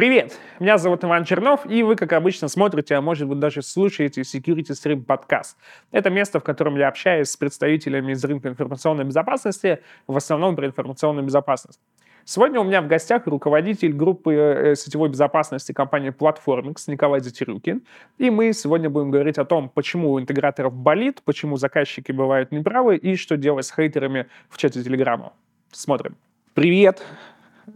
Привет! Меня зовут Иван Чернов, и вы, как обычно, смотрите, а может быть даже слушаете Security Stream подкаст. Это место, в котором я общаюсь с представителями из рынка информационной безопасности, в основном про информационную безопасность. Сегодня у меня в гостях руководитель группы э, сетевой безопасности компании Platformix Николай Затирюкин. И мы сегодня будем говорить о том, почему у интеграторов болит, почему заказчики бывают неправы и что делать с хейтерами в чате Телеграма. Смотрим. Привет!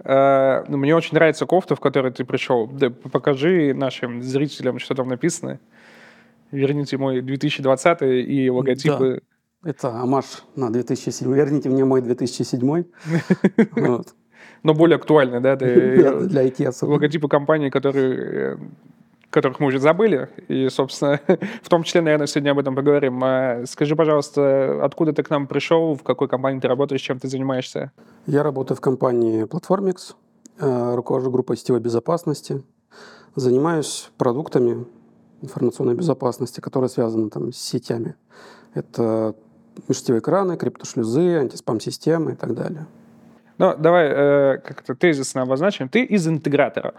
Э, ну, мне очень нравится кофта, в которой ты пришел. Да, покажи нашим зрителям, что там написано. Верните мой 2020 и логотипы. Да. Это амаш на 2007. Верните мне мой 2007. вот но более актуальны, да? Для, для IT особенно. Логотипы компаний, которые которых мы уже забыли, и, собственно, в том числе, наверное, сегодня об этом поговорим. А скажи, пожалуйста, откуда ты к нам пришел, в какой компании ты работаешь, чем ты занимаешься? Я работаю в компании Platformix, э, руковожу группой сетевой безопасности, занимаюсь продуктами информационной безопасности, которые связаны там, с сетями. Это межсетевые экраны, криптошлюзы, антиспам-системы и так далее. Ну, давай э, как-то тезисно обозначим. Ты из интегратора.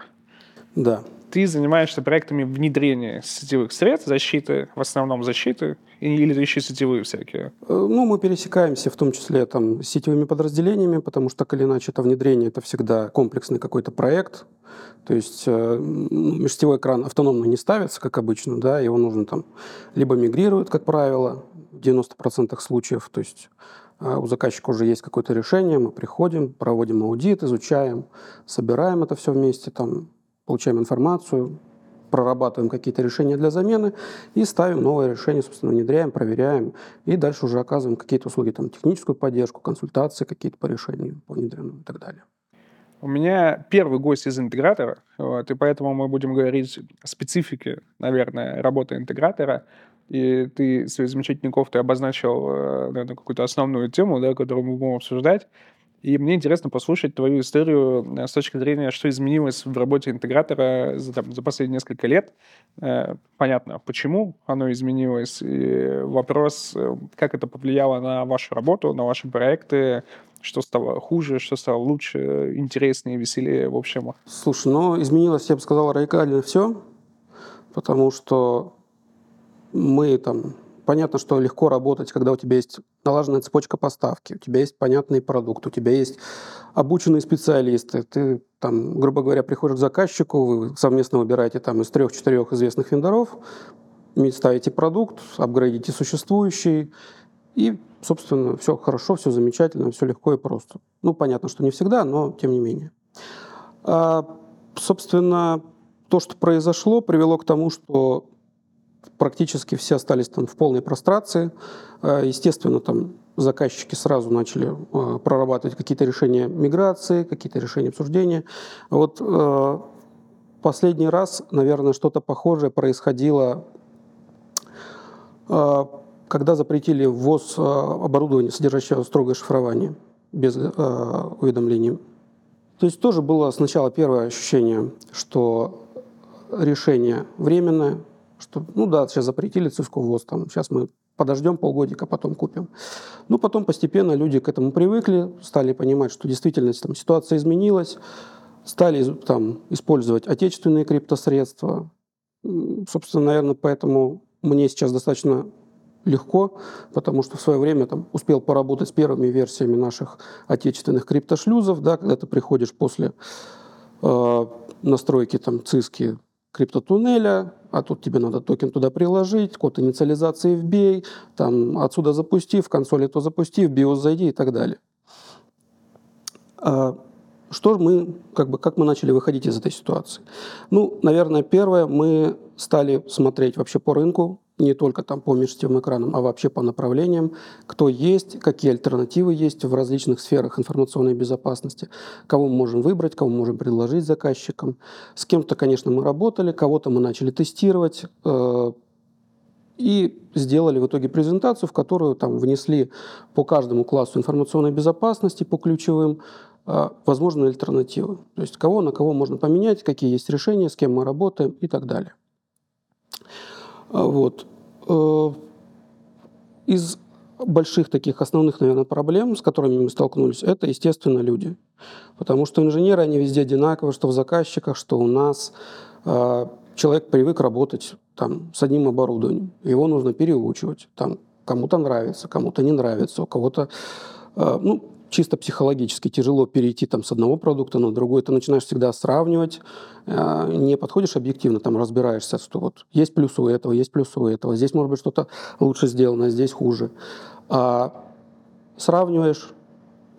Да. Ты занимаешься проектами внедрения сетевых средств, защиты, в основном защиты, или ты еще сетевые всякие? Э, ну, мы пересекаемся в том числе там, с сетевыми подразделениями, потому что так или иначе это внедрение, это всегда комплексный какой-то проект. То есть э, ну, межсетевой экран автономно не ставится, как обычно, да, его нужно там либо мигрируют, как правило, в 90% случаев, то есть а у заказчика уже есть какое-то решение, мы приходим, проводим аудит, изучаем, собираем это все вместе, там, получаем информацию, прорабатываем какие-то решения для замены и ставим новое решение, собственно, внедряем, проверяем и дальше уже оказываем какие-то услуги, там, техническую поддержку, консультации какие-то по решению, по внедренному и так далее. У меня первый гость из интегратора, вот, и поэтому мы будем говорить о специфике, наверное, работы интегратора и ты своей замечательной кофтой обозначил, э, наверное, какую-то основную тему, да, которую мы будем обсуждать. И мне интересно послушать твою историю э, с точки зрения, что изменилось в работе интегратора за, там, за последние несколько лет. Э, понятно, почему оно изменилось. И вопрос, как это повлияло на вашу работу, на ваши проекты, что стало хуже, что стало лучше, интереснее, веселее, в общем. Слушай, ну, изменилось, я бы сказал, радикально все, потому что мы там Понятно, что легко работать, когда у тебя есть налаженная цепочка поставки, у тебя есть понятный продукт, у тебя есть обученные специалисты. Ты, там, грубо говоря, приходишь к заказчику, вы совместно выбираете там из трех-четырех известных вендоров, ставите продукт, апгрейдите существующий, и, собственно, все хорошо, все замечательно, все легко и просто. Ну, понятно, что не всегда, но тем не менее. А, собственно, то, что произошло, привело к тому, что практически все остались там в полной прострации. Э, естественно, там заказчики сразу начали э, прорабатывать какие-то решения миграции, какие-то решения обсуждения. Вот э, последний раз, наверное, что-то похожее происходило, когда запретили ввоз оборудования, содержащего строгое шифрование без уведомлений. То есть тоже было сначала первое ощущение, что решение временное, что, ну да, сейчас запретили ввоз, там, сейчас мы подождем полгодика, потом купим. Ну, потом постепенно люди к этому привыкли, стали понимать, что действительно там, ситуация изменилась, стали там, использовать отечественные криптосредства. Собственно, наверное, поэтому мне сейчас достаточно легко, потому что в свое время там, успел поработать с первыми версиями наших отечественных криптошлюзов, да, когда ты приходишь после э, настройки там, циски криптотуннеля, а тут тебе надо токен туда приложить, код инициализации вбей, там отсюда запусти, в консоли то запусти, в BIOS зайди и так далее. А что мы, как бы, как мы начали выходить из этой ситуации? Ну, наверное, первое, мы стали смотреть вообще по рынку, не только там по межсетевым экранам, а вообще по направлениям, кто есть, какие альтернативы есть в различных сферах информационной безопасности, кого мы можем выбрать, кого мы можем предложить заказчикам. С кем-то, конечно, мы работали, кого-то мы начали тестировать, э, и сделали в итоге презентацию, в которую там внесли по каждому классу информационной безопасности, по ключевым, э, возможные альтернативы. То есть кого на кого можно поменять, какие есть решения, с кем мы работаем и так далее. А, вот. Э, из больших таких основных, наверное, проблем, с которыми мы столкнулись, это, естественно, люди. Потому что инженеры, они везде одинаковы, что в заказчиках, что у нас. А, человек привык работать там, с одним оборудованием. Его нужно переучивать. Там, кому-то нравится, кому-то не нравится, у кого-то... А, ну, чисто психологически тяжело перейти там, с одного продукта на другой. Ты начинаешь всегда сравнивать, а, не подходишь объективно, там разбираешься, что вот есть плюсы у этого, есть плюсы у этого, здесь может быть что-то лучше сделано, здесь хуже. А сравниваешь,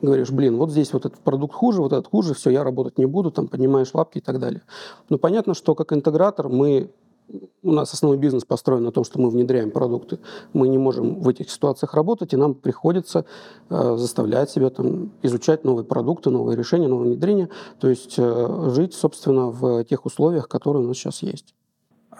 говоришь, блин, вот здесь вот этот продукт хуже, вот этот хуже, все, я работать не буду, там поднимаешь лапки и так далее. Но понятно, что как интегратор мы у нас основной бизнес построен на том, что мы внедряем продукты. Мы не можем в этих ситуациях работать, и нам приходится э, заставлять себя там, изучать новые продукты, новые решения, новые внедрения, то есть э, жить, собственно, в тех условиях, которые у нас сейчас есть.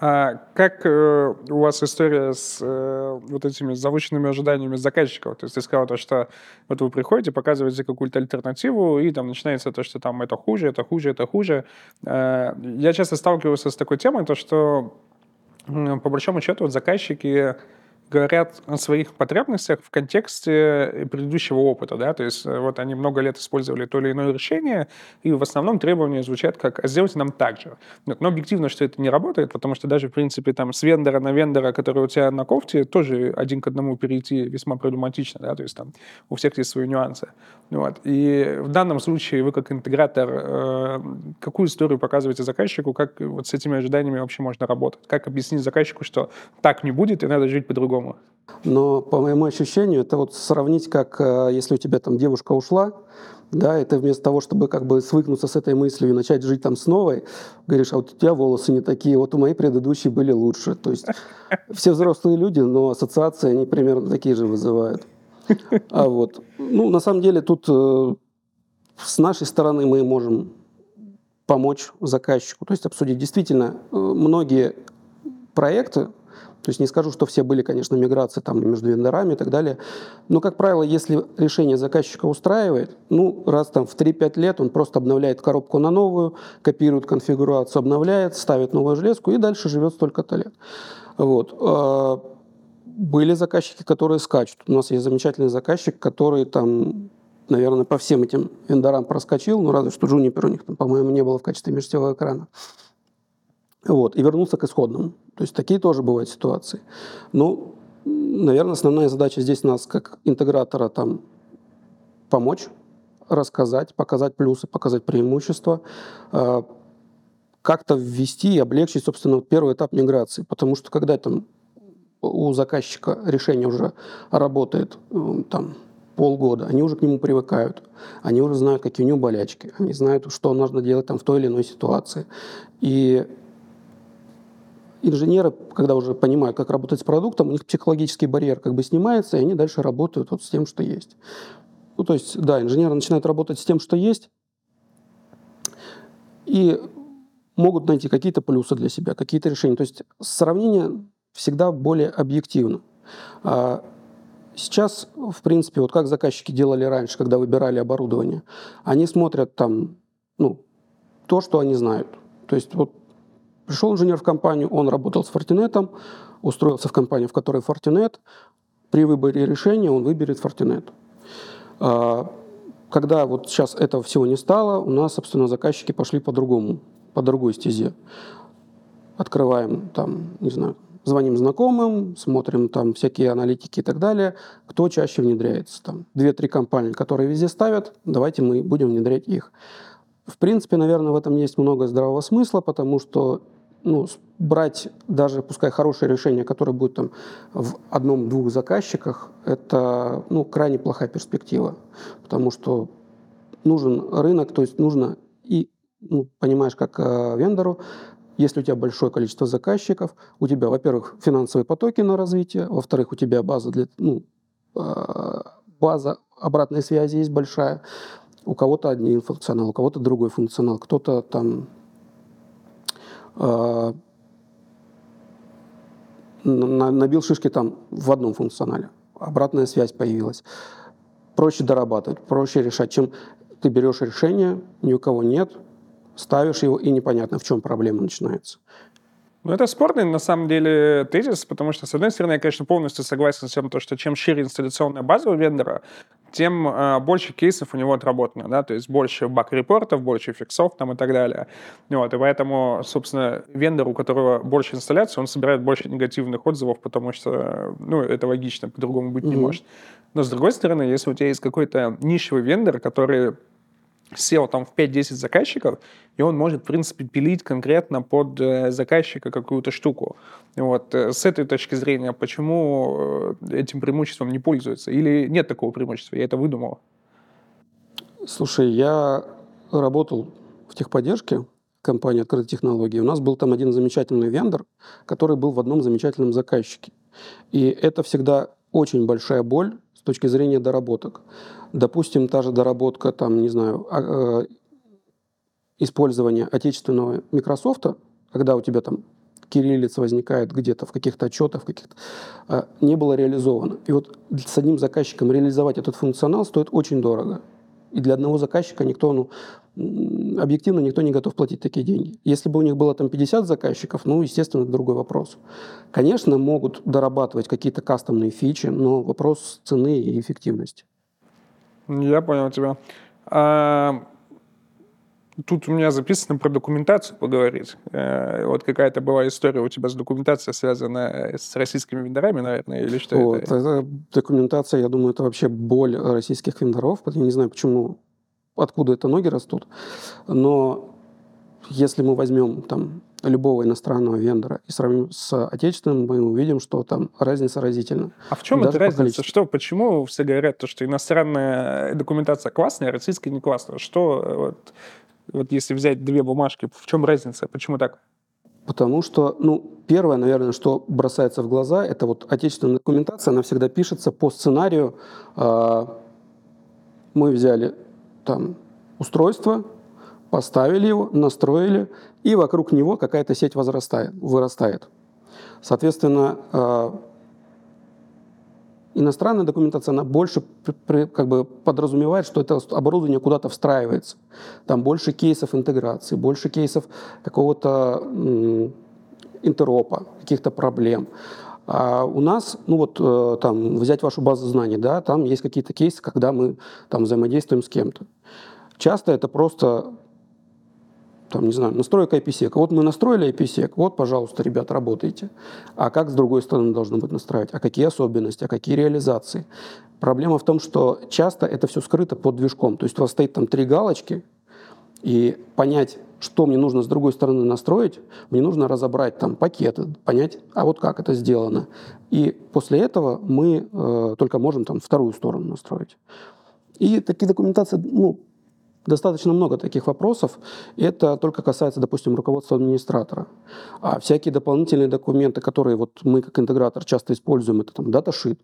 А как э, у вас история с э, вот этими завышенными ожиданиями заказчиков? То есть ты сказал то, что вот вы приходите, показываете какую-то альтернативу, и там начинается то, что там это хуже, это хуже, это хуже. Э, я часто сталкивался с такой темой, то, что по большому счету вот заказчики говорят о своих потребностях в контексте предыдущего опыта, да, то есть э, вот они много лет использовали то или иное решение, и в основном требования звучат как «а сделайте нам так же». Но объективно, что это не работает, потому что даже, в принципе, там с вендора на вендора, который у тебя на кофте, тоже один к одному перейти весьма проблематично, да, то есть там у всех есть свои нюансы. Вот. И в данном случае вы как интегратор э, какую историю показываете заказчику, как вот с этими ожиданиями вообще можно работать? Как объяснить заказчику, что так не будет, и надо жить по-другому? По-другому. Но по моему ощущению, это вот сравнить, как э, если у тебя там девушка ушла, да, это вместо того, чтобы как бы свыкнуться с этой мыслью и начать жить там с новой, говоришь, а вот у тебя волосы не такие, вот у моей предыдущие были лучше. То есть все взрослые люди, но ассоциации они примерно такие же вызывают. А вот, ну, на самом деле тут э, с нашей стороны мы можем помочь заказчику, то есть обсудить. Действительно, э, многие проекты, то есть не скажу, что все были, конечно, миграции там между вендорами и так далее. Но, как правило, если решение заказчика устраивает, ну, раз там в 3-5 лет он просто обновляет коробку на новую, копирует конфигурацию, обновляет, ставит новую железку и дальше живет столько-то лет. Вот. А, были заказчики, которые скачут. У нас есть замечательный заказчик, который там наверное, по всем этим вендорам проскочил, ну, разве что Juniper у них, там, по-моему, не было в качестве межсетевого экрана. Вот, и вернуться к исходному. То есть такие тоже бывают ситуации. Но, наверное, основная задача здесь нас, как интегратора, там, помочь, рассказать, показать плюсы, показать преимущества, а, как-то ввести и облегчить, собственно, первый этап миграции. Потому что когда там у заказчика решение уже работает э, там, полгода, они уже к нему привыкают, они уже знают, какие у него болячки, они знают, что нужно делать там, в той или иной ситуации. И инженеры, когда уже понимают, как работать с продуктом, у них психологический барьер как бы снимается, и они дальше работают вот с тем, что есть. Ну, то есть, да, инженеры начинают работать с тем, что есть, и могут найти какие-то плюсы для себя, какие-то решения. То есть сравнение всегда более объективно. А сейчас, в принципе, вот как заказчики делали раньше, когда выбирали оборудование, они смотрят там, ну, то, что они знают. То есть вот Пришел инженер в компанию, он работал с Fortinet, устроился в компанию, в которой Fortinet. При выборе решения он выберет Fortinet. А, когда вот сейчас этого всего не стало, у нас, собственно, заказчики пошли по-другому, по другой стезе. Открываем там, не знаю, звоним знакомым, смотрим там всякие аналитики и так далее, кто чаще внедряется. Там две-три компании, которые везде ставят, давайте мы будем внедрять их. В принципе, наверное, в этом есть много здравого смысла, потому что ну, брать даже, пускай хорошее решение, которое будет там в одном-двух заказчиках, это ну, крайне плохая перспектива, потому что нужен рынок, то есть нужно и, ну, понимаешь, как э, вендору, если у тебя большое количество заказчиков, у тебя, во-первых, финансовые потоки на развитие, во-вторых, у тебя база для, ну, э, база обратной связи есть большая, у кого-то один функционал, у кого-то другой функционал, кто-то там набил шишки там в одном функционале. Обратная связь появилась. Проще дорабатывать, проще решать, чем ты берешь решение, ни у кого нет, ставишь его, и непонятно, в чем проблема начинается. Ну, это спорный, на самом деле, тезис, потому что, с одной стороны, я, конечно, полностью согласен с тем, что чем шире инсталляционная база у вендора, тем э, больше кейсов у него отработано, да, то есть больше баг-репортов, больше фиксов там и так далее. Вот, и поэтому, собственно, вендор, у которого больше инсталляций, он собирает больше негативных отзывов, потому что, ну, это логично, по-другому быть mm-hmm. не может. Но, с другой стороны, если у тебя есть какой-то нишевый вендор, который сел там в 5-10 заказчиков, и он может, в принципе, пилить конкретно под э, заказчика какую-то штуку. Вот. Э, с этой точки зрения, почему э, этим преимуществом не пользуются? Или нет такого преимущества? Я это выдумал. Слушай, я работал в техподдержке компании «Открытые технологии». У нас был там один замечательный вендор, который был в одном замечательном заказчике. И это всегда очень большая боль с точки зрения доработок. Допустим, та же доработка, там, не знаю, а, э, использования отечественного Microsoft, когда у тебя там кириллица возникает где-то в каких-то отчетах, в каких-то, э, не было реализовано. И вот с одним заказчиком реализовать этот функционал стоит очень дорого. И для одного заказчика никто, ну, объективно никто не готов платить такие деньги. Если бы у них было там 50 заказчиков, ну, естественно, это другой вопрос. Конечно, могут дорабатывать какие-то кастомные фичи, но вопрос цены и эффективности. Я понял тебя. А, тут у меня записано про документацию поговорить. А, вот какая-то была история у тебя с документацией, связанная с российскими вендорами, наверное, или что вот, это? это? Документация, я думаю, это вообще боль российских вендоров. Я не знаю, почему, откуда это ноги растут. Но если мы возьмем там любого иностранного вендора и сравним с отечественным, мы увидим, что там разница разительна. А в чем эта разница? Что, почему все говорят, то, что иностранная документация классная, а российская не классная? Что, вот, вот если взять две бумажки, в чем разница? Почему так? Потому что, ну, первое, наверное, что бросается в глаза, это вот отечественная документация, она всегда пишется по сценарию. Э, мы взяли там устройство, поставили его, настроили, и вокруг него какая-то сеть возрастает, вырастает. Соответственно, э, иностранная документация, она больше как бы подразумевает, что это оборудование куда-то встраивается. Там больше кейсов интеграции, больше кейсов какого-то интеропа, каких-то проблем. А у нас, ну вот э, там взять вашу базу знаний, да, там есть какие-то кейсы, когда мы там взаимодействуем с кем-то. Часто это просто там, не знаю, настройка IPsec. Вот мы настроили IPsec, вот, пожалуйста, ребят, работайте. А как с другой стороны должно быть настраивать? А какие особенности? А какие реализации? Проблема в том, что часто это все скрыто под движком. То есть у вас стоит там три галочки, и понять, что мне нужно с другой стороны настроить, мне нужно разобрать там пакеты, понять, а вот как это сделано. И после этого мы э, только можем там вторую сторону настроить. И такие документации, ну, достаточно много таких вопросов. Это только касается, допустим, руководства администратора. А всякие дополнительные документы, которые вот мы как интегратор часто используем, это там даташит,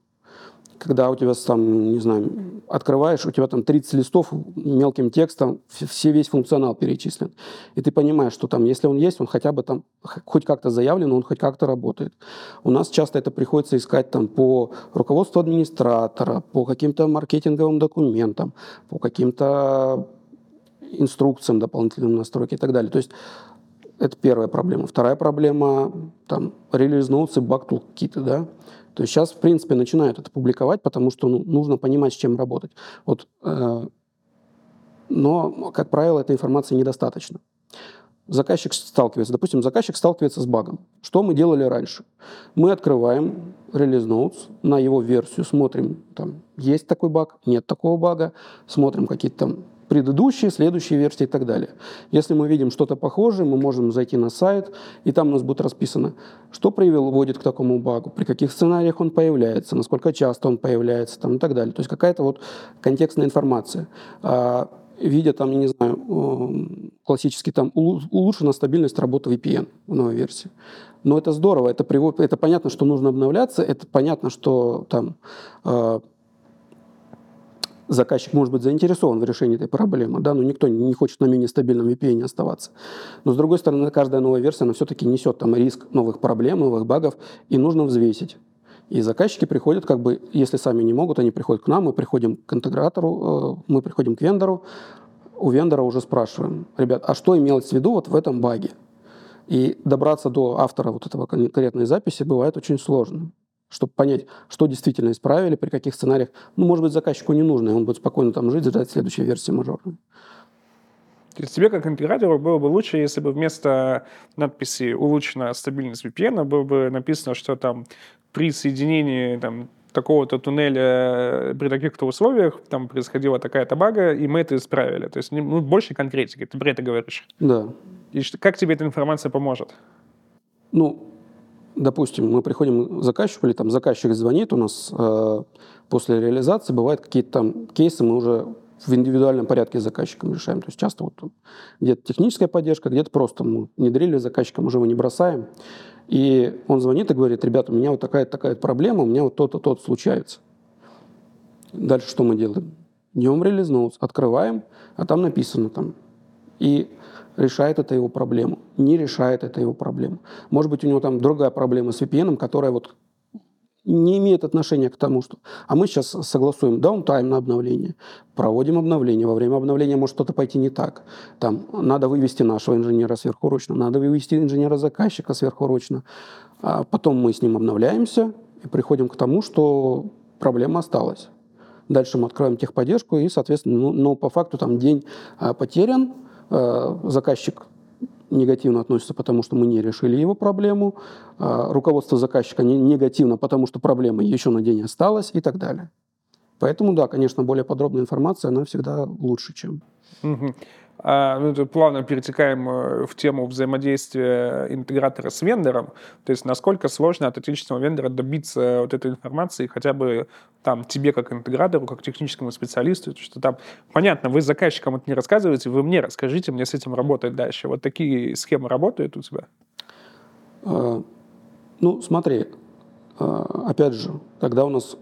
когда у тебя там, не знаю, открываешь, у тебя там 30 листов мелким текстом, все, весь функционал перечислен. И ты понимаешь, что там, если он есть, он хотя бы там хоть как-то заявлен, он хоть как-то работает. У нас часто это приходится искать там по руководству администратора, по каким-то маркетинговым документам, по каким-то инструкциям дополнительным настройки и так далее. То есть это первая проблема. Вторая проблема – там, релиз ноутс и баг киты, да. То есть сейчас, в принципе, начинают это публиковать, потому что ну, нужно понимать, с чем работать. Вот, э, но, как правило, этой информации недостаточно. Заказчик сталкивается, допустим, заказчик сталкивается с багом. Что мы делали раньше? Мы открываем релиз notes на его версию, смотрим, там, есть такой баг, нет такого бага, смотрим какие-то там предыдущие, следующие версии и так далее. Если мы видим что-то похожее, мы можем зайти на сайт, и там у нас будет расписано, что приводит к такому багу, при каких сценариях он появляется, насколько часто он появляется там, и так далее. То есть какая-то вот контекстная информация. А, видя там, я не знаю, классический там улучшена стабильность работы VPN в новой версии. Но это здорово, это, приводит, это понятно, что нужно обновляться, это понятно, что там а, заказчик может быть заинтересован в решении этой проблемы, да, но никто не хочет на менее стабильном VPN оставаться. Но с другой стороны, каждая новая версия, она все-таки несет там риск новых проблем, новых багов, и нужно взвесить. И заказчики приходят, как бы, если сами не могут, они приходят к нам, мы приходим к интегратору, э, мы приходим к вендору, у вендора уже спрашиваем, ребят, а что имелось в виду вот в этом баге? И добраться до автора вот этого конкретной записи бывает очень сложно чтобы понять, что действительно исправили, при каких сценариях. Ну, может быть, заказчику не нужно, и он будет спокойно там жить, ждать следующей версии мажорной. То есть тебе, как интегратору, было бы лучше, если бы вместо надписи «улучшена стабильность VPN» было бы написано, что там при соединении там, такого-то туннеля при таких-то условиях там происходила такая-то бага, и мы это исправили. То есть ну, больше конкретики, ты про это говоришь. Да. И что, как тебе эта информация поможет? Ну, допустим, мы приходим к заказчику, или там заказчик звонит, у нас э, после реализации бывают какие-то там кейсы, мы уже в индивидуальном порядке с заказчиком решаем. То есть часто вот где-то техническая поддержка, где-то просто мы внедрили заказчиком, уже его не бросаем. И он звонит и говорит, ребята, у меня вот такая такая проблема, у меня вот то-то, то-то случается. Дальше что мы делаем? Днем релиз ноутс, открываем, а там написано там. И решает это его проблему, не решает это его проблему. Может быть, у него там другая проблема с VPN, которая вот не имеет отношения к тому, что... А мы сейчас согласуем даунтайм на обновление, проводим обновление. Во время обновления может что-то пойти не так. Там надо вывести нашего инженера сверхурочно, надо вывести инженера-заказчика сверхурочно. А потом мы с ним обновляемся и приходим к тому, что проблема осталась. Дальше мы откроем техподдержку, и, соответственно, ну, ну по факту там день а, потерян, заказчик негативно относится, потому что мы не решили его проблему, а, руководство заказчика негативно, потому что проблема еще на день осталась и так далее. Поэтому, да, конечно, более подробная информация, она всегда лучше, чем... Угу. А, ну, плавно перетекаем э, в тему взаимодействия интегратора с вендором. То есть насколько сложно от отечественного вендора добиться вот этой информации хотя бы там тебе как интегратору, как техническому специалисту, что там, понятно, вы заказчикам это не рассказываете, вы мне расскажите, мне с этим работать дальше. Вот такие схемы работают у тебя? А, ну, смотри, а, опять же, когда у нас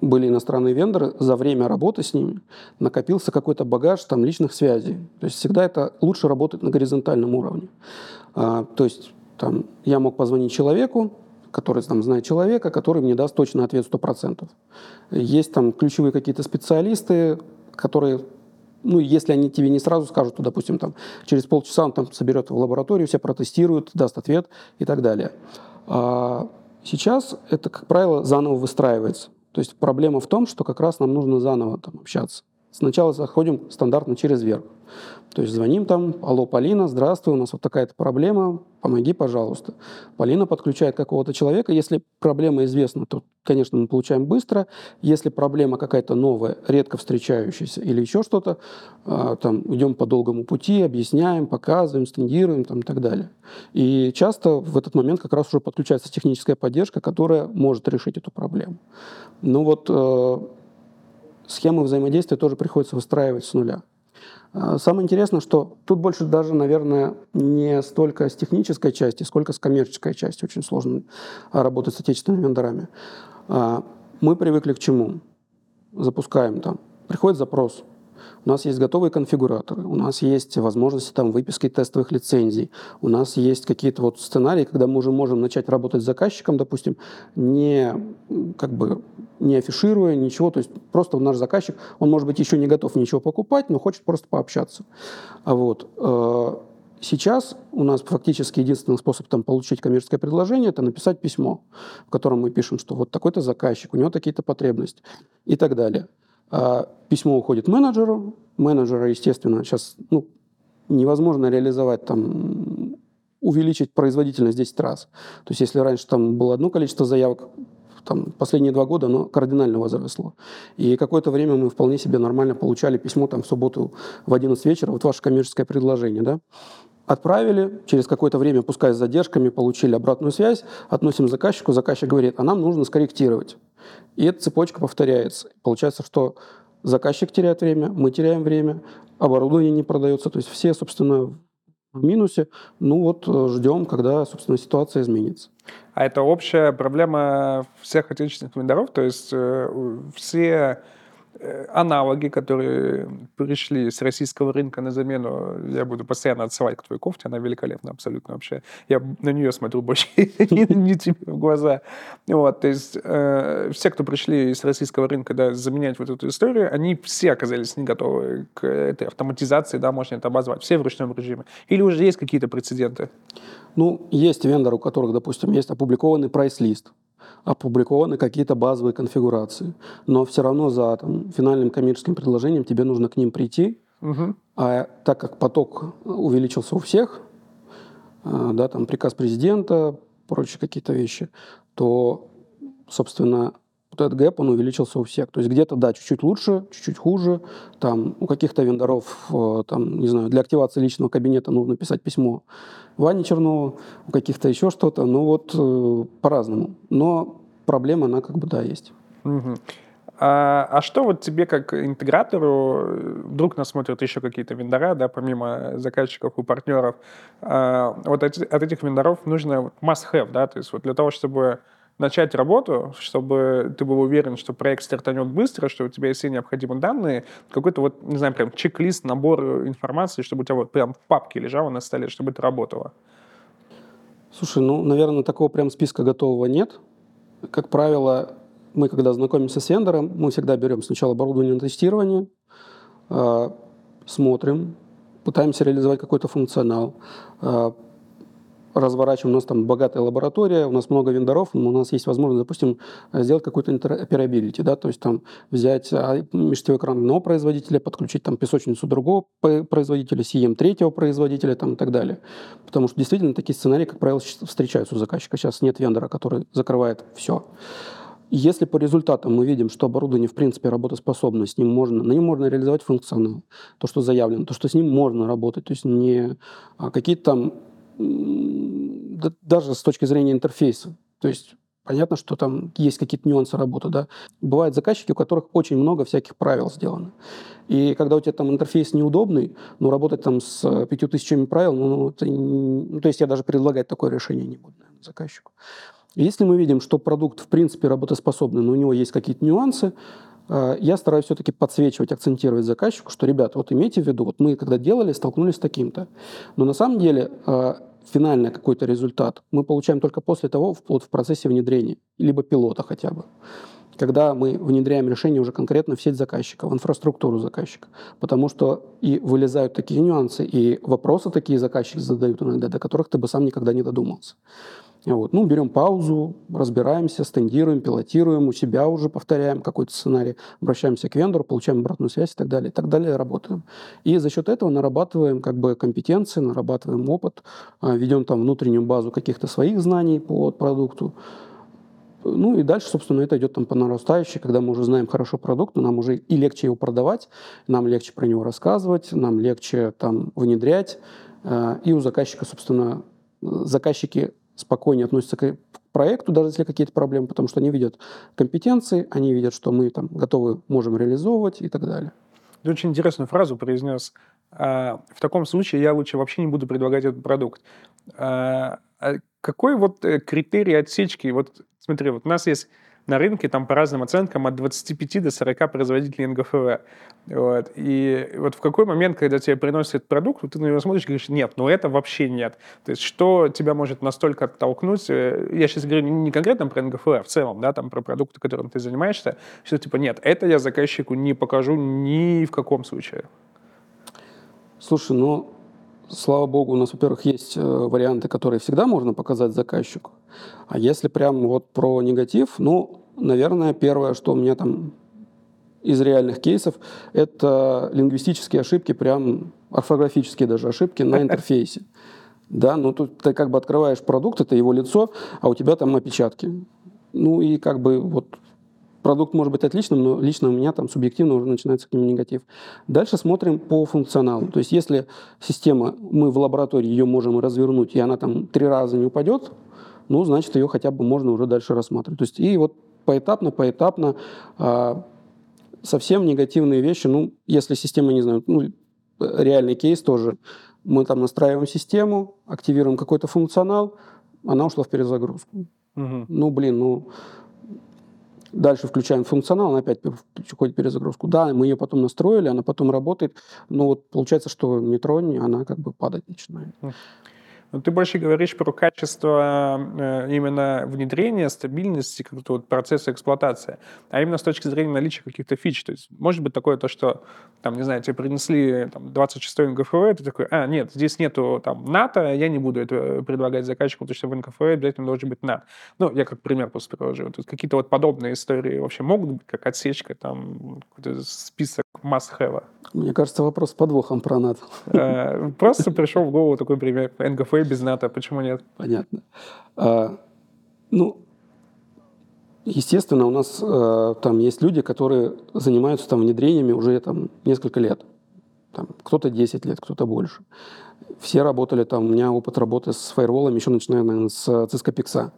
были иностранные вендоры, за время работы с ними накопился какой-то багаж там, личных связей. То есть всегда это лучше работать на горизонтальном уровне. А, то есть там, я мог позвонить человеку, который там, знает человека, который мне даст точный ответ 100%. Есть там ключевые какие-то специалисты, которые ну, если они тебе не сразу скажут, то, допустим, там, через полчаса он там соберет в лабораторию, все протестирует, даст ответ и так далее. А сейчас это, как правило, заново выстраивается. То есть проблема в том, что как раз нам нужно заново там общаться. Сначала заходим стандартно через верх. То есть звоним там, алло, Полина, здравствуй, у нас вот такая-то проблема, помоги, пожалуйста. Полина подключает какого-то человека. Если проблема известна, то, конечно, мы получаем быстро. Если проблема какая-то новая, редко встречающаяся или еще что-то, а, там идем по долгому пути, объясняем, показываем, стендируем там, и так далее. И часто в этот момент как раз уже подключается техническая поддержка, которая может решить эту проблему. Ну вот э, схемы взаимодействия тоже приходится выстраивать с нуля. А, самое интересное, что тут больше даже, наверное, не столько с технической части, сколько с коммерческой части. Очень сложно работать с отечественными вендорами. А, мы привыкли к чему? Запускаем там. Приходит запрос. У нас есть готовые конфигураторы, у нас есть возможности там выписки тестовых лицензий, у нас есть какие-то вот сценарии, когда мы уже можем начать работать с заказчиком, допустим, не как бы не афишируя ничего, то есть просто наш заказчик, он может быть еще не готов ничего покупать, но хочет просто пообщаться. А вот. Э, сейчас у нас фактически единственный способ там, получить коммерческое предложение – это написать письмо, в котором мы пишем, что вот такой-то заказчик, у него такие-то потребности и так далее. А письмо уходит менеджеру, менеджера, естественно, сейчас ну, невозможно реализовать там увеличить производительность 10 раз. То есть если раньше там было одно количество заявок, там, последние два года оно кардинально возросло. И какое-то время мы вполне себе нормально получали письмо там, в субботу в 11 вечера, вот ваше коммерческое предложение. Да? Отправили, через какое-то время, пускай с задержками, получили обратную связь, относим заказчику, заказчик говорит, а нам нужно скорректировать. И эта цепочка повторяется. Получается, что заказчик теряет время, мы теряем время, оборудование не продается, то есть все, собственно, в минусе. Ну вот э, ждем, когда, собственно, ситуация изменится. А это общая проблема всех отечественных вендоров, то есть э, все аналоги, которые пришли с российского рынка на замену. Я буду постоянно отсылать к твоей кофте, она великолепна абсолютно вообще. Я на нее смотрю больше не тебе в глаза. Вот, то есть э, все, кто пришли с российского рынка, да, заменять вот эту историю, они все оказались не готовы к этой автоматизации, да, можно это обозвать, все в ручном режиме. Или уже есть какие-то прецеденты? Ну, есть вендоры, у которых, допустим, есть опубликованный прайс-лист, опубликованы какие-то базовые конфигурации, но все равно за там, финальным коммерческим предложением тебе нужно к ним прийти, угу. а так как поток увеличился у всех, э, да, там приказ президента, прочие какие-то вещи, то, собственно, вот этот гэп, он увеличился у всех. То есть где-то, да, чуть-чуть лучше, чуть-чуть хуже. Там у каких-то вендоров, э, там, не знаю, для активации личного кабинета нужно писать письмо Ване Чернову, у каких-то еще что-то. Ну вот э, по-разному. Но проблема, она как бы, да, есть. Угу. А, а что вот тебе как интегратору, вдруг нас смотрят еще какие-то вендора, да, помимо заказчиков и партнеров, а, вот от, от этих вендоров нужно must-have, да, то есть вот для того, чтобы начать работу, чтобы ты был уверен, что проект стартанет быстро, что у тебя есть все необходимые данные, какой-то вот, не знаю, прям чек-лист, набор информации, чтобы у тебя вот прям в папке лежало на столе, чтобы это работало? Слушай, ну, наверное, такого прям списка готового нет. Как правило, мы, когда знакомимся с вендором, мы всегда берем сначала оборудование на тестирование, э, смотрим, пытаемся реализовать какой-то функционал, э, разворачиваем, у нас там богатая лаборатория, у нас много вендоров, у нас есть возможность, допустим, сделать какую-то интероперабилити, да, то есть там взять а, межсетевой экран одного производителя, подключить там песочницу другого производителя, CM третьего производителя там, и так далее. Потому что действительно такие сценарии, как правило, встречаются у заказчика. Сейчас нет вендора, который закрывает все. Если по результатам мы видим, что оборудование в принципе работоспособно, с ним можно, на нем можно реализовать функционал, то, что заявлено, то, что с ним можно работать, то есть не а, какие-то там даже с точки зрения интерфейса. То есть понятно, что там есть какие-то нюансы работы, да. Бывают заказчики, у которых очень много всяких правил сделано. И когда у тебя там интерфейс неудобный, ну, работать там с пятью тысячами правил, ну, это, ну, то есть я даже предлагать такое решение не буду наверное, заказчику. Если мы видим, что продукт в принципе работоспособный, но у него есть какие-то нюансы, э, я стараюсь все-таки подсвечивать, акцентировать заказчику, что, ребята, вот имейте в виду, вот мы когда делали, столкнулись с таким-то. Но на самом деле э, финальный какой-то результат мы получаем только после того, вот в процессе внедрения, либо пилота хотя бы когда мы внедряем решение уже конкретно в сеть заказчика, в инфраструктуру заказчика. Потому что и вылезают такие нюансы, и вопросы такие заказчики задают иногда, до которых ты бы сам никогда не додумался. Вот. Ну, берем паузу, разбираемся, стендируем, пилотируем, у себя уже повторяем какой-то сценарий, обращаемся к вендору, получаем обратную связь и так далее, и так далее работаем. И за счет этого нарабатываем как бы компетенции, нарабатываем опыт, а, ведем там внутреннюю базу каких-то своих знаний по продукту, ну и дальше, собственно, это идет там по нарастающей, когда мы уже знаем хорошо продукт, нам уже и легче его продавать, нам легче про него рассказывать, нам легче там внедрять. А, и у заказчика, собственно, заказчики спокойнее относятся к проекту, даже если какие-то проблемы, потому что они видят компетенции, они видят, что мы там готовы, можем реализовывать и так далее. Ты очень интересную фразу произнес. А, в таком случае я лучше вообще не буду предлагать этот продукт. А, а какой вот э, критерий отсечки? Вот смотри, вот у нас есть на рынке там по разным оценкам от 25 до 40 производителей НГФВ. Вот. И вот в какой момент, когда тебе приносят этот продукт, ты на него смотришь и говоришь, нет, ну это вообще нет. То есть что тебя может настолько оттолкнуть, э, я сейчас говорю не конкретно про НГФВ, а в целом, да, там про продукты, которым ты занимаешься, что типа нет, это я заказчику не покажу ни в каком случае. Слушай, ну, слава богу, у нас, во-первых, есть э, варианты, которые всегда можно показать заказчику. А если прям вот про негатив, ну, наверное, первое, что у меня там из реальных кейсов, это лингвистические ошибки, прям орфографические даже ошибки на интерфейсе. Да, ну тут ты как бы открываешь продукт, это его лицо, а у тебя там опечатки. Ну и как бы вот продукт может быть отличным, но лично у меня там субъективно уже начинается к нему негатив. Дальше смотрим по функционалу. То есть если система, мы в лаборатории ее можем развернуть, и она там три раза не упадет, ну, значит, ее хотя бы можно уже дальше рассматривать. То есть и вот поэтапно, поэтапно. А, совсем негативные вещи, ну, если система, не знаю, ну, реальный кейс тоже. Мы там настраиваем систему, активируем какой-то функционал, она ушла в перезагрузку. Угу. Ну, блин, ну, Дальше включаем функционал, она опять приходит перезагрузку. Да, мы ее потом настроили, она потом работает, но вот получается, что не тронь, она как бы падать начинает. Но ну, ты больше говоришь про качество э, именно внедрения, стабильности какого-то вот процесса эксплуатации, а именно с точки зрения наличия каких-то фич. То есть может быть такое то, что, там, не знаю, тебе принесли там, 26-й НКФВ, ты такой, а, нет, здесь нету там НАТО, я не буду это предлагать заказчику, потому что в НКФВ обязательно должен быть НАТО. Ну, я как пример просто привожу. Тут какие-то вот подобные истории вообще могут быть, как отсечка, там, какой-то список must-have? Мне кажется, вопрос с подвохом про НАТО. Э, просто пришел в голову такой пример. НГФ без НАТО, почему нет? Понятно. А, ну, естественно, у нас а, там есть люди, которые занимаются там внедрениями уже там несколько лет. Там, кто-то 10 лет, кто-то больше. Все работали там, у меня опыт работы с фаерволами еще начиная, наверное, с Cisco Pix.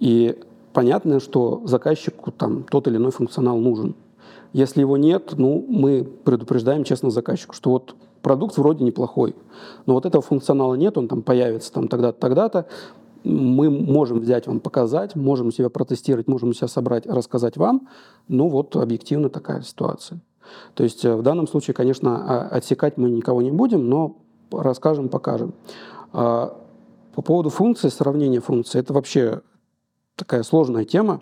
И понятно, что заказчику там тот или иной функционал нужен. Если его нет, ну, мы предупреждаем честно заказчику, что вот продукт вроде неплохой, но вот этого функционала нет, он там появится там тогда-то, тогда-то, мы можем взять вам, показать, можем себя протестировать, можем себя собрать, рассказать вам, но вот объективно такая ситуация. То есть э, в данном случае, конечно, отсекать мы никого не будем, но расскажем, покажем. А, по поводу функции, сравнения функций, это вообще такая сложная тема.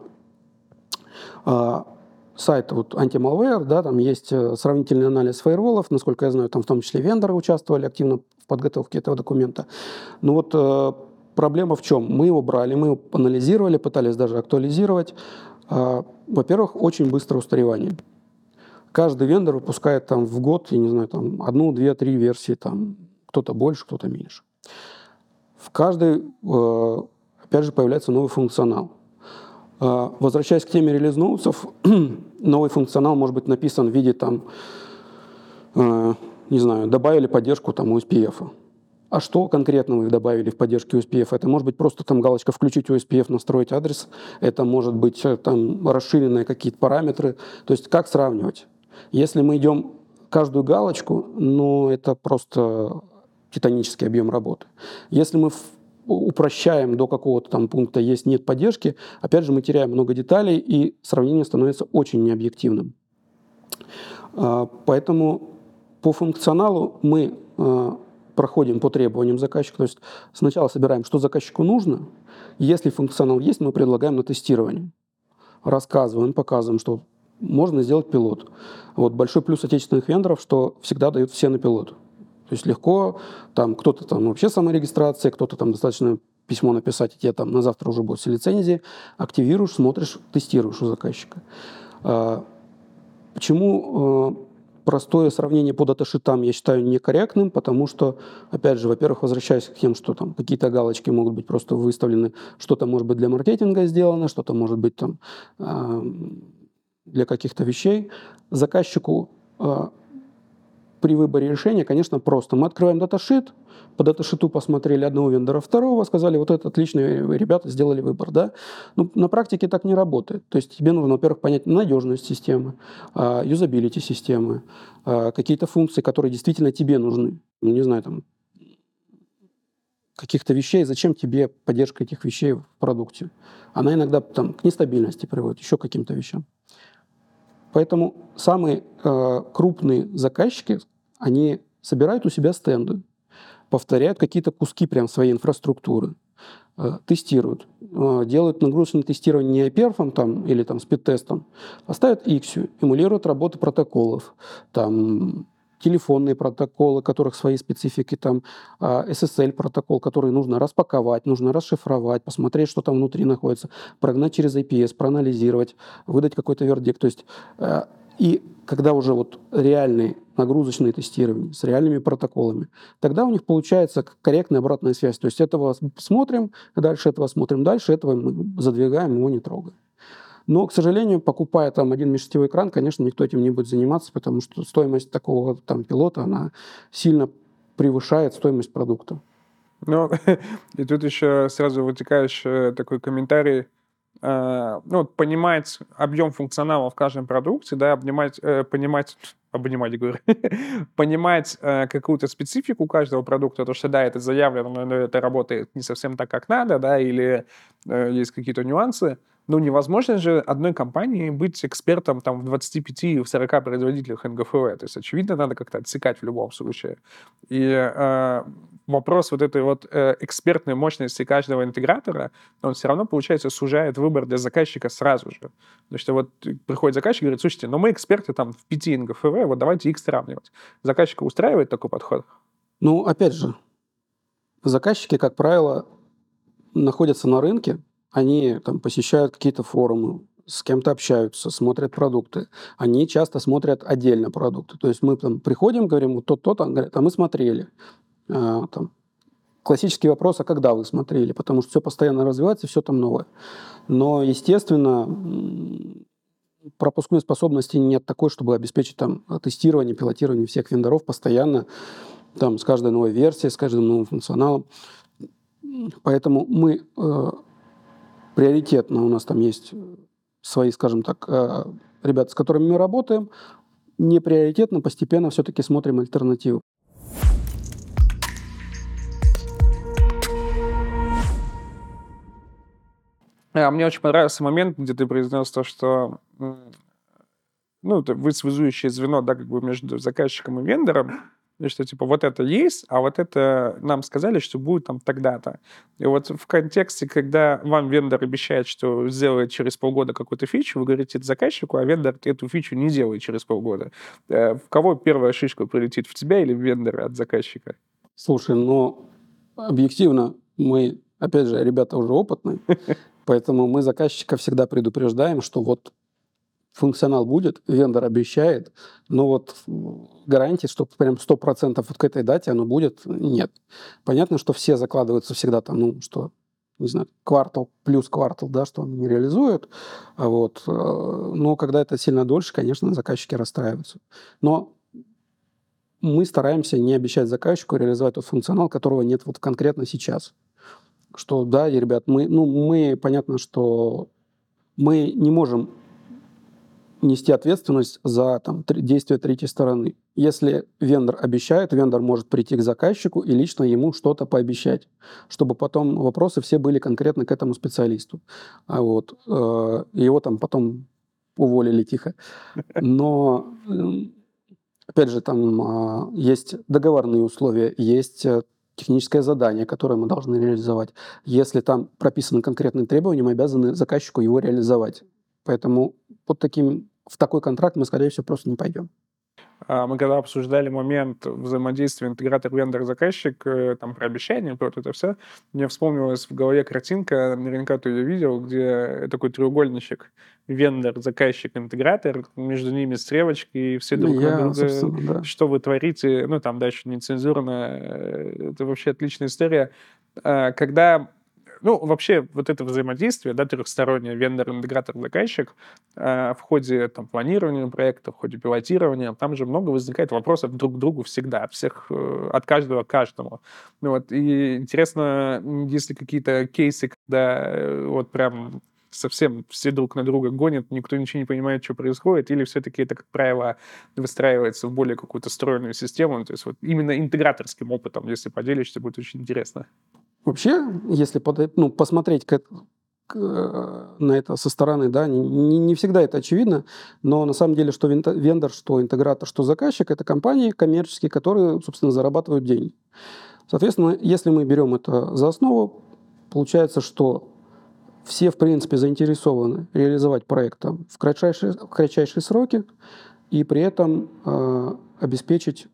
А, сайт вот anti-malware, да, там есть э, сравнительный анализ фаерволов, насколько я знаю, там в том числе вендоры участвовали активно в подготовке этого документа. Но вот э, проблема в чем? Мы его брали, мы его анализировали, пытались даже актуализировать. Э, во-первых, очень быстрое устаревание. Каждый вендор выпускает там в год, я не знаю, там одну, две, три версии, там кто-то больше, кто-то меньше. В каждой, э, опять же, появляется новый функционал. А, возвращаясь к теме релиз новый функционал может быть написан в виде там, э, не знаю, добавили поддержку там USPF. А что конкретно вы добавили в поддержке USPF? Это может быть просто там галочка «Включить USPF», настроить адрес. Это может быть э, там расширенные какие-то параметры. То есть как сравнивать? Если мы идем каждую галочку, ну, это просто титанический объем работы. Если мы упрощаем до какого-то там пункта есть нет поддержки, опять же мы теряем много деталей и сравнение становится очень необъективным. А, поэтому по функционалу мы а, проходим по требованиям заказчика. То есть сначала собираем, что заказчику нужно. Если функционал есть, мы предлагаем на тестирование. Рассказываем, показываем, что можно сделать пилот. Вот большой плюс отечественных вендоров, что всегда дают все на пилот. Есть легко, там кто-то там вообще саморегистрация, кто-то там достаточно письмо написать, и тебе там на завтра уже будет все лицензии, активируешь, смотришь, тестируешь у заказчика. А, почему а, простое сравнение по даташитам я считаю некорректным, потому что, опять же, во-первых, возвращаясь к тем, что там какие-то галочки могут быть просто выставлены, что-то может быть для маркетинга сделано, что-то может быть там а, для каких-то вещей, заказчику при выборе решения, конечно, просто. Мы открываем даташит, по даташиту посмотрели одного вендора, второго, сказали, вот это отличные ребята сделали выбор. Да? Но на практике так не работает. То есть тебе нужно, во-первых, понять надежность системы, а, юзабилити системы, а, какие-то функции, которые действительно тебе нужны. Ну, не знаю, там, каких-то вещей, зачем тебе поддержка этих вещей в продукте. Она иногда там, к нестабильности приводит, еще к каким-то вещам. Поэтому самые э, крупные заказчики, они собирают у себя стенды, повторяют какие-то куски прям своей инфраструктуры, э, тестируют, э, делают нагрузочное тестирование не перфом там, или там спид-тестом, а ставят X, эмулируют работу протоколов, там, телефонные протоколы, которых свои специфики, там а, SSL протокол, который нужно распаковать, нужно расшифровать, посмотреть, что там внутри находится, прогнать через IPS, проанализировать, выдать какой-то вердикт. То есть и когда уже вот реальные нагрузочные тестирования с реальными протоколами, тогда у них получается корректная обратная связь. То есть этого смотрим, дальше этого смотрим, дальше этого мы задвигаем, его не трогаем. Но, к сожалению, покупая там один межсетевой экран, конечно, никто этим не будет заниматься, потому что стоимость такого там пилота, она сильно превышает стоимость продукта. Ну, и тут еще сразу вытекающий такой комментарий, Э, ну, понимать объем функционала в каждом продукте, да, обнимать, э, понимать, обнимать, говорю, понимать э, какую-то специфику каждого продукта, то, что, да, это заявлено, но это работает не совсем так, как надо, да, или есть какие-то нюансы, Ну, невозможно же одной компании быть экспертом там в 25-40 производителях НГФВ. То есть, очевидно, надо как-то отсекать в любом случае. И э, вопрос вот этой вот э, экспертной мощности каждого интегратора, он все равно, получается, сужает выбор для заказчика сразу же. Потому что вот приходит заказчик и говорит, слушайте, ну мы эксперты там в 5 НГФВ, вот давайте их сравнивать. Заказчика устраивает такой подход? Ну, опять же, заказчики, как правило, находятся на рынке, они там посещают какие-то форумы, с кем-то общаются, смотрят продукты. Они часто смотрят отдельно продукты. То есть мы там приходим, говорим, вот тот-то, то говорят, а мы смотрели. А, там, классический вопрос, а когда вы смотрели? Потому что все постоянно развивается, все там новое. Но, естественно, пропускной способности нет такой, чтобы обеспечить там тестирование, пилотирование всех вендоров постоянно, там, с каждой новой версией, с каждым новым функционалом. Поэтому мы э, приоритетно, у нас там есть свои, скажем так, э, ребята, с которыми мы работаем, не приоритетно, постепенно все-таки смотрим альтернативы. А мне очень понравился момент, где ты произнес то, что ну, вы связующее звено, да, как бы между заказчиком и вендором, и что, типа, вот это есть, а вот это нам сказали, что будет там тогда-то. И вот в контексте, когда вам вендор обещает, что сделает через полгода какую-то фичу, вы говорите это заказчику, а вендор эту фичу не делает через полгода. Э, в кого первая шишка прилетит, в тебя или в вендора от заказчика? Слушай, ну, объективно, мы, опять же, ребята уже опытные, поэтому мы заказчика всегда предупреждаем, что вот функционал будет, вендор обещает, но вот гарантии, что прям 100% вот к этой дате оно будет, нет. Понятно, что все закладываются всегда там, ну, что не знаю, квартал плюс квартал, да, что он не реализует. А вот. Э, но когда это сильно дольше, конечно, заказчики расстраиваются. Но мы стараемся не обещать заказчику реализовать тот функционал, которого нет вот конкретно сейчас. Что, да, ребят, мы, ну, мы, понятно, что мы не можем нести ответственность за там, действия третьей стороны. Если вендор обещает, вендор может прийти к заказчику и лично ему что-то пообещать, чтобы потом вопросы все были конкретно к этому специалисту. А вот, э, его там потом уволили тихо. Но, опять же, там э, есть договорные условия, есть э, техническое задание, которое мы должны реализовать. Если там прописаны конкретные требования, мы обязаны заказчику его реализовать. Поэтому под таким в такой контракт мы, скорее всего, просто не пойдем. А, мы когда обсуждали момент взаимодействия интегратор-вендор-заказчик, э, там про обещания, про это все, мне вспомнилась в голове картинка, наверняка ты ее видел, где такой треугольничек, вендор, заказчик, интегратор, между ними стрелочки, и все друг Я, на друга, да. что вы творите, ну там дальше нецензурно, э, это вообще отличная история. А, когда ну, вообще, вот это взаимодействие, да, трехстороннее, вендор, интегратор, заказчик, э, в ходе там, планирования проекта, в ходе пилотирования, там же много возникает вопросов друг к другу всегда, всех, э, от каждого к каждому. Ну, вот, и интересно, если какие-то кейсы, когда э, вот прям совсем все друг на друга гонят, никто ничего не понимает, что происходит, или все-таки это, как правило, выстраивается в более какую-то стройную систему, то есть вот именно интеграторским опытом, если поделишься, будет очень интересно. Вообще, если под, ну, посмотреть к, к, на это со стороны, да, не, не всегда это очевидно, но на самом деле, что вендор, что интегратор, что заказчик, это компании коммерческие, которые, собственно, зарабатывают деньги. Соответственно, если мы берем это за основу, получается, что все, в принципе, заинтересованы реализовать проект в кратчайшие, в кратчайшие сроки и при этом э, обеспечить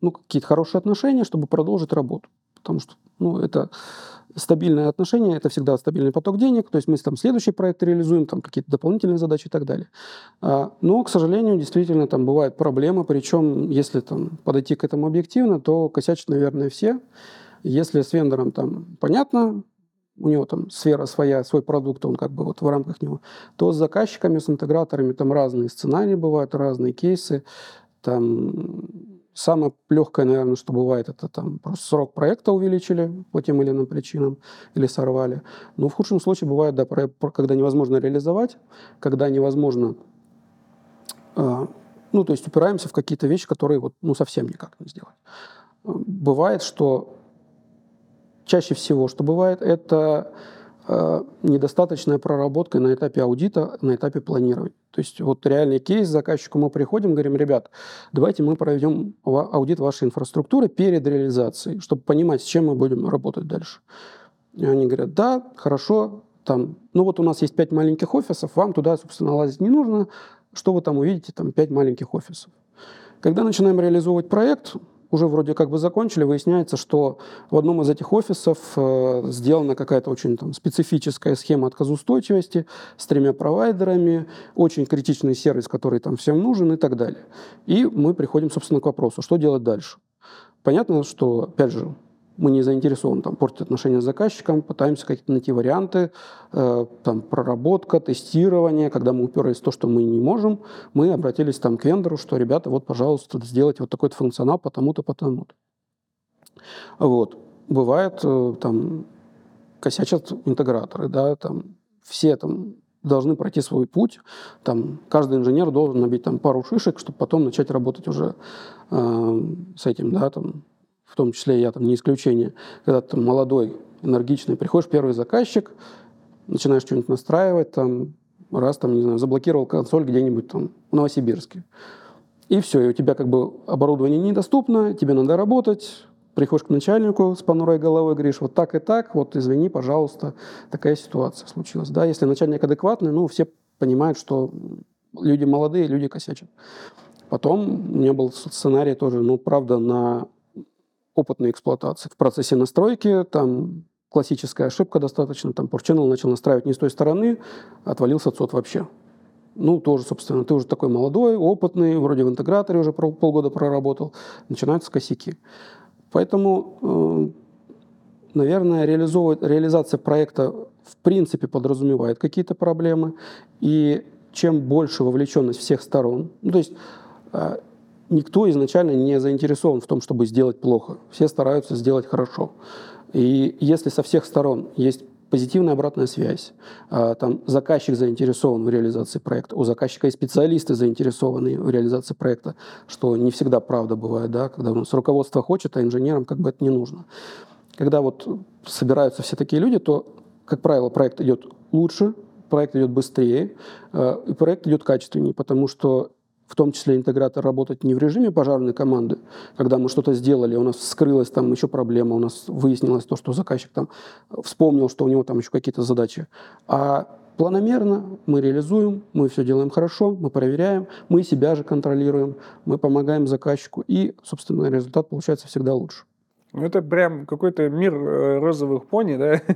ну, какие-то хорошие отношения, чтобы продолжить работу. Потому что ну, это стабильное отношение, это всегда стабильный поток денег, то есть мы там следующий проект реализуем, там какие-то дополнительные задачи и так далее. А, но, к сожалению, действительно там бывают проблемы, причем если там подойти к этому объективно, то косячат, наверное, все. Если с вендором там понятно, у него там сфера своя, свой продукт, он как бы вот в рамках него, то с заказчиками, с интеграторами там разные сценарии бывают, разные кейсы, там Самое легкое, наверное, что бывает, это там просто срок проекта увеличили по тем или иным причинам или сорвали. Но в худшем случае бывает, да, когда невозможно реализовать, когда невозможно, э, ну, то есть упираемся в какие-то вещи, которые вот, ну, совсем никак не сделать. Бывает, что чаще всего, что бывает, это недостаточная проработка на этапе аудита, на этапе планирования. То есть вот реальный кейс, заказчику мы приходим, говорим, ребят, давайте мы проведем аудит вашей инфраструктуры перед реализацией, чтобы понимать, с чем мы будем работать дальше. И они говорят, да, хорошо, там, ну вот у нас есть пять маленьких офисов, вам туда, собственно, лазить не нужно, что вы там увидите, там пять маленьких офисов. Когда начинаем реализовывать проект, уже вроде как бы закончили, выясняется, что в одном из этих офисов э, сделана какая-то очень там, специфическая схема отказоустойчивости с тремя провайдерами, очень критичный сервис, который там всем нужен и так далее. И мы приходим, собственно, к вопросу, что делать дальше. Понятно, что, опять же, мы не заинтересованы там, портить отношения с заказчиком, пытаемся какие-то найти варианты, э, там, проработка, тестирование. Когда мы уперлись в то, что мы не можем, мы обратились там, к вендору, что, ребята, вот, пожалуйста, сделайте вот такой-то функционал потому-то, потому-то. Вот. Бывает, э, там, косячат интеграторы, да, там, все там должны пройти свой путь. Там, каждый инженер должен набить там, пару шишек, чтобы потом начать работать уже э, с этим, да, там, в том числе я там не исключение, когда ты молодой, энергичный, приходишь первый заказчик, начинаешь что-нибудь настраивать, там, раз, там, не знаю, заблокировал консоль где-нибудь там в Новосибирске. И все, и у тебя как бы оборудование недоступно, тебе надо работать, приходишь к начальнику с понурой головой, говоришь, вот так и так, вот извини, пожалуйста, такая ситуация случилась. Да, если начальник адекватный, ну, все понимают, что люди молодые, люди косячат. Потом у меня был сценарий тоже, ну, правда, на опытной эксплуатации. В процессе настройки там классическая ошибка достаточно, там PortChannel начал настраивать не с той стороны, отвалился сот вообще. Ну, тоже, собственно, ты уже такой молодой, опытный, вроде в интеграторе уже полгода проработал, начинаются косяки. Поэтому, э, наверное, реализация проекта в принципе подразумевает какие-то проблемы, и чем больше вовлеченность всех сторон, ну, то есть э, никто изначально не заинтересован в том, чтобы сделать плохо. Все стараются сделать хорошо. И если со всех сторон есть позитивная обратная связь, а, там заказчик заинтересован в реализации проекта, у заказчика и специалисты заинтересованы в реализации проекта, что не всегда правда бывает, да, когда у нас руководство хочет, а инженерам как бы это не нужно. Когда вот собираются все такие люди, то, как правило, проект идет лучше, проект идет быстрее, а, и проект идет качественнее, потому что в том числе интегратор работать не в режиме пожарной команды, когда мы что-то сделали, у нас вскрылась там еще проблема, у нас выяснилось то, что заказчик там вспомнил, что у него там еще какие-то задачи, а планомерно мы реализуем, мы все делаем хорошо, мы проверяем, мы себя же контролируем, мы помогаем заказчику, и, собственно, результат получается всегда лучше. Ну, это прям какой-то мир э, розовых пони, да?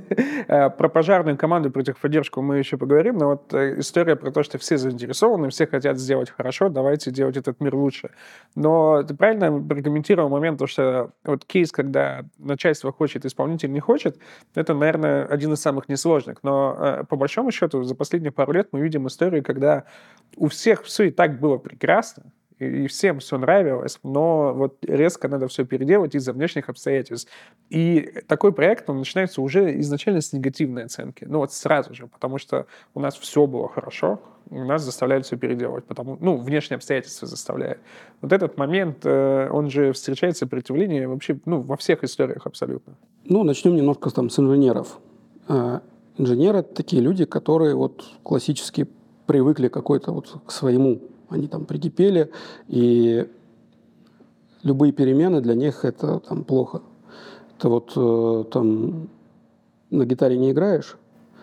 Э, про пожарную команду, про техподдержку мы еще поговорим, но вот э, история про то, что все заинтересованы, все хотят сделать хорошо, давайте делать этот мир лучше. Но ты правильно прокомментировал момент, что вот кейс, когда начальство хочет, исполнитель не хочет, это, наверное, один из самых несложных. Но по большому счету за последние пару лет мы видим историю, когда у всех все и так было прекрасно, и всем все нравилось, но вот резко надо все переделать из-за внешних обстоятельств. И такой проект, он начинается уже изначально с негативной оценки. Ну вот сразу же, потому что у нас все было хорошо, и нас заставляют все переделывать, потому, ну, внешние обстоятельства заставляют. Вот этот момент, э, он же встречает сопротивление вообще, ну, во всех историях абсолютно. Ну, начнем немножко там с инженеров. Э, инженеры — такие люди, которые вот классически привыкли какой-то вот к своему они там прикипели, и любые перемены для них это там плохо. Ты вот э, там на гитаре не играешь,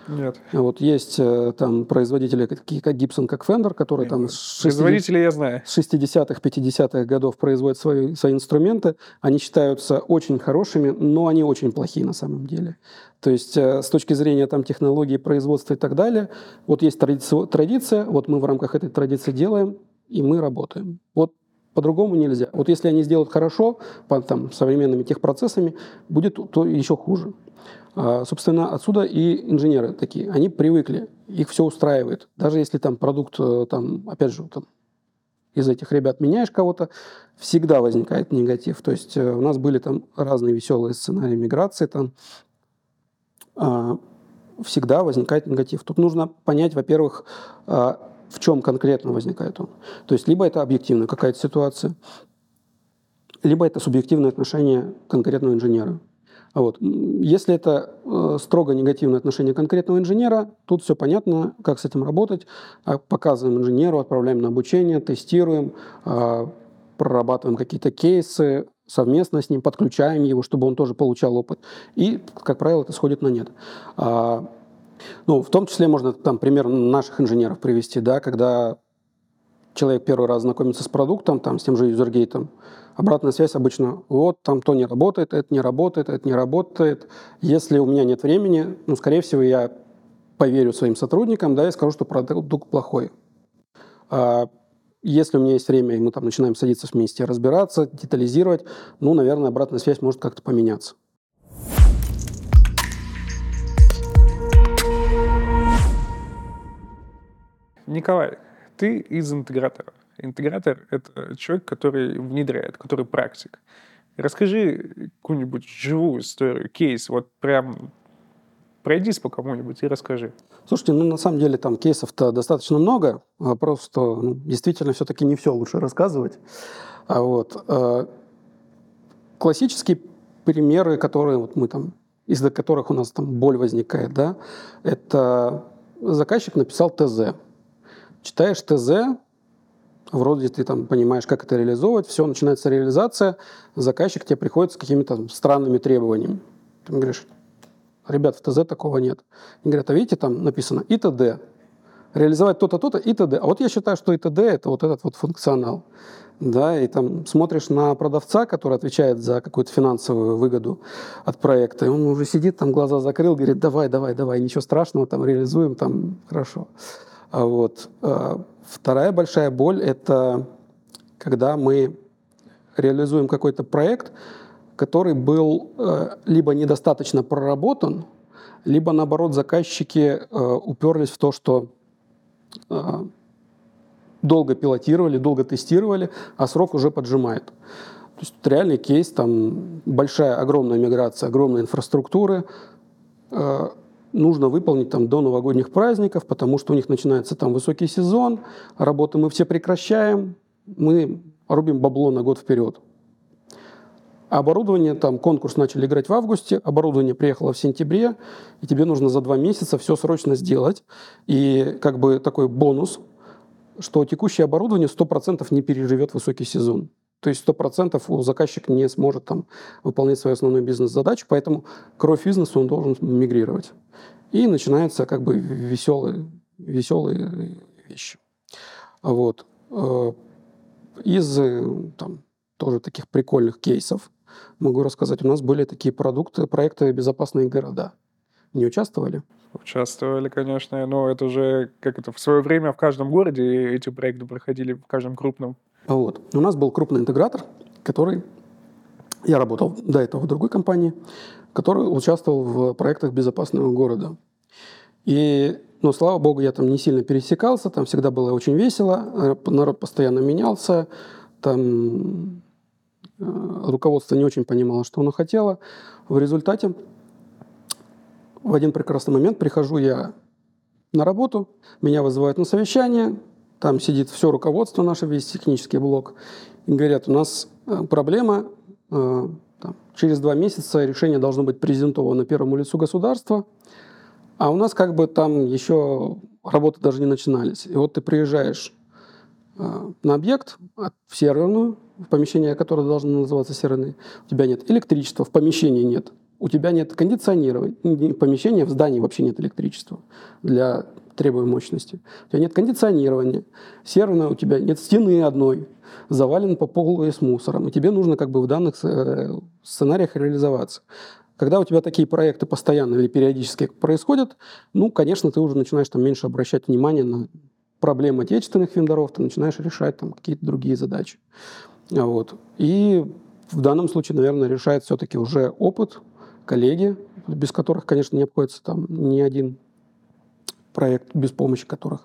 нет. Вот есть э, там производители, такие как Gibson, как Fender, которые там с 60... я знаю. с 60-х, 50-х годов производят свои, свои инструменты. Они считаются очень хорошими, но они очень плохие на самом деле. То есть э, с точки зрения там, технологии производства и так далее, вот есть традиция, традиция, вот мы в рамках этой традиции делаем, и мы работаем. Вот по-другому нельзя. Вот если они сделают хорошо, по там, современными техпроцессами, будет то еще хуже. А, собственно, отсюда и инженеры такие. Они привыкли, их все устраивает. Даже если там продукт, э, там, опять же, там, из этих ребят меняешь кого-то, всегда возникает негатив. То есть э, у нас были там разные веселые сценарии миграции, там а, всегда возникает негатив. Тут нужно понять, во-первых, а, в чем конкретно возникает он. То есть либо это объективная какая-то ситуация, либо это субъективное отношение конкретного инженера. Вот. Если это э, строго негативное отношение конкретного инженера, тут все понятно, как с этим работать. А, показываем инженеру, отправляем на обучение, тестируем, э, прорабатываем какие-то кейсы, совместно с ним подключаем его, чтобы он тоже получал опыт. И, как правило, это сходит на нет. А, ну, в том числе можно там пример наших инженеров привести, да, когда человек первый раз знакомится с продуктом, там, с тем же юзергейтом, обратная связь обычно, вот, там то не работает, это не работает, это не работает. Если у меня нет времени, ну, скорее всего, я поверю своим сотрудникам, да, и скажу, что продукт плохой. А если у меня есть время, и мы там начинаем садиться вместе, разбираться, детализировать, ну, наверное, обратная связь может как-то поменяться. Николай, ты из интегратора. Интегратор — это человек, который внедряет, который практик. Расскажи какую-нибудь живую историю, кейс, вот прям пройдись по кому-нибудь и расскажи. Слушайте, ну на самом деле там кейсов-то достаточно много. Вопрос, что ну, действительно все-таки не все лучше рассказывать. А вот, э, классические примеры, которые вот мы там, из-за которых у нас там боль возникает, да, это заказчик написал ТЗ. Читаешь ТЗ, вроде ты там понимаешь, как это реализовывать, все, начинается реализация, заказчик тебе приходит с какими-то странными требованиями. Ты говоришь, ребят, в ТЗ такого нет. Они говорят, а видите, там написано ИТД, реализовать то-то, то-то, ИТД. А вот я считаю, что ИТД – это вот этот вот функционал. Да, и там смотришь на продавца, который отвечает за какую-то финансовую выгоду от проекта, и он уже сидит, там глаза закрыл, говорит, давай, давай, давай, ничего страшного, там реализуем, там хорошо. А вот. А, вторая большая боль – это когда мы реализуем какой-то проект, который был э, либо недостаточно проработан, либо, наоборот, заказчики э, уперлись в то, что э, долго пилотировали, долго тестировали, а срок уже поджимает. То есть реальный кейс, там большая, огромная миграция, огромная инфраструктуры, нужно выполнить там до новогодних праздников, потому что у них начинается там высокий сезон, работы мы все прекращаем, мы рубим бабло на год вперед. Оборудование, там конкурс начали играть в августе, оборудование приехало в сентябре, и тебе нужно за два месяца все срочно сделать. И как бы такой бонус, что текущее оборудование 100% не переживет высокий сезон. То есть 100% у заказчик не сможет там выполнять свою основную бизнес-задачу, поэтому кровь бизнеса он должен мигрировать. И начинаются как бы веселые, веселые вещи. Вот. Э, из там, тоже таких прикольных кейсов могу рассказать. У нас были такие продукты, проекты «Безопасные города». Не участвовали? Участвовали, конечно, но это уже как это в свое время в каждом городе эти проекты проходили в каждом крупном. Вот. У нас был крупный интегратор, который я работал до этого в другой компании, который участвовал в проектах безопасного города. И, ну, слава богу, я там не сильно пересекался, там всегда было очень весело, народ постоянно менялся, там э, руководство не очень понимало, что оно хотело. В результате в один прекрасный момент прихожу я на работу, меня вызывают на совещание, там сидит все руководство наше, весь технический блок, и говорят, у нас э, проблема, э, там, через два месяца решение должно быть презентовано первому лицу государства, а у нас как бы там еще работы даже не начинались. И вот ты приезжаешь э, на объект, в серверную, в помещение, которое должно называться серверной, у тебя нет электричества, в помещении нет, у тебя нет кондиционирования, в помещении, в здании вообще нет электричества для требуемой мощности. У тебя нет кондиционирования, серверная у тебя нет стены одной, завален по полу и с мусором, и тебе нужно как бы в данных э, сценариях реализоваться. Когда у тебя такие проекты постоянно или периодически происходят, ну, конечно, ты уже начинаешь там меньше обращать внимание на проблемы отечественных вендоров, ты начинаешь решать там какие-то другие задачи. Вот. И в данном случае, наверное, решает все-таки уже опыт, коллеги, без которых, конечно, не обходится там ни один проект, без помощи которых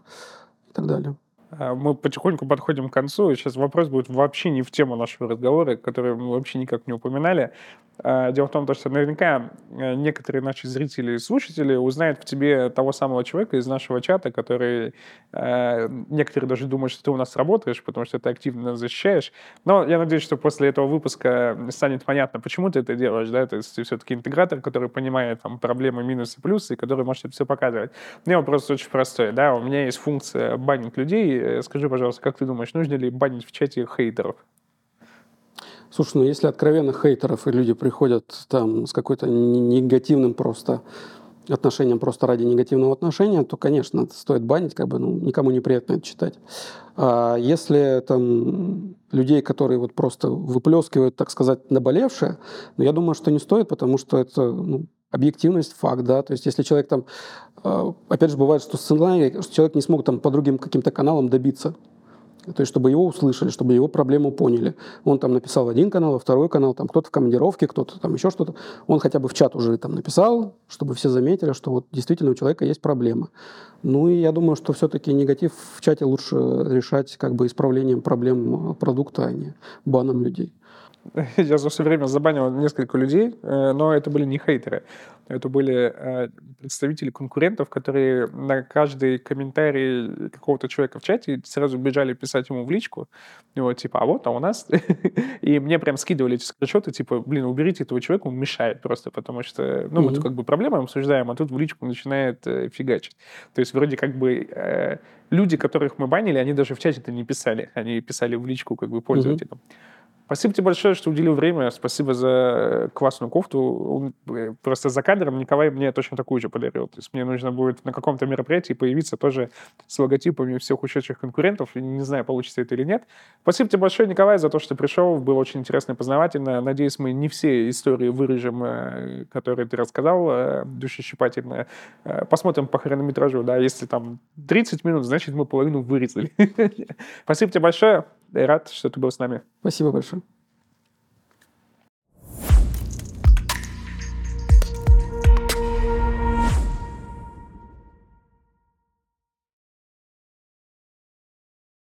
и так далее. А, мы потихоньку подходим к концу, и сейчас вопрос будет вообще не в тему нашего разговора, который мы вообще никак не упоминали. Э, дело в том, что наверняка э, некоторые наши зрители и слушатели узнают в тебе того самого человека из нашего чата, который э, некоторые даже думают, что ты у нас работаешь, потому что ты активно защищаешь. Но я надеюсь, что после этого выпуска станет понятно, почему ты это делаешь, да, то есть ты все-таки интегратор, который понимает там проблемы, минусы, плюсы, и который может это все показывать. Мне вопрос очень простой, да, у меня есть функция банить людей. Скажи, пожалуйста, как ты думаешь, нужно ли банить в чате хейтеров? Слушай, ну если откровенных хейтеров, и люди приходят там с какой-то негативным просто отношением просто ради негативного отношения, то, конечно, стоит банить, как бы, ну, никому неприятно это читать. А если там людей, которые вот просто выплескивают, так сказать, наболевшее, ну, я думаю, что не стоит, потому что это ну, объективность, факт, да, то есть если человек там, а, опять же, бывает, что сценарий, что человек не смог там по другим каким-то каналам добиться то есть, чтобы его услышали, чтобы его проблему поняли. Он там написал один канал, второй канал, там кто-то в командировке, кто-то там еще что-то. Он хотя бы в чат уже там написал, чтобы все заметили, что вот действительно у человека есть проблема. Ну и я думаю, что все-таки негатив в чате лучше решать как бы исправлением проблем продукта, а не баном людей. Я за все время забанил несколько людей, э, но это были не хейтеры. Это были э, представители конкурентов, которые на каждый комментарий какого-то человека в чате сразу бежали писать ему в личку. Вот, типа, а вот, а у нас... И мне прям скидывали эти скриншоты, типа, блин, уберите этого человека, он мешает просто, потому что, ну, мы тут как бы проблемы обсуждаем, а тут в личку начинает э, фигачить. То есть вроде как бы люди, которых мы банили, они даже в чате-то не писали, они писали в личку как бы пользователям. Mm-hmm. Спасибо тебе большое, что уделил время. Спасибо за классную кофту. Э, просто за кадром Николай мне точно такую же подарил. То есть мне нужно будет на каком-то мероприятии появиться тоже с логотипами всех ушедших конкурентов. Не знаю, получится это или нет. Спасибо тебе большое, Николай, за то, что пришел. Было очень интересно и познавательно. Надеюсь, мы не все истории вырежем, э, которые ты рассказал, э, душещипательно. Посмотрим по хронометражу. Да, если там 30 минут, значит, мы половину вырезали. Спасибо тебе большое. Рад, что ты был с нами. Спасибо большое.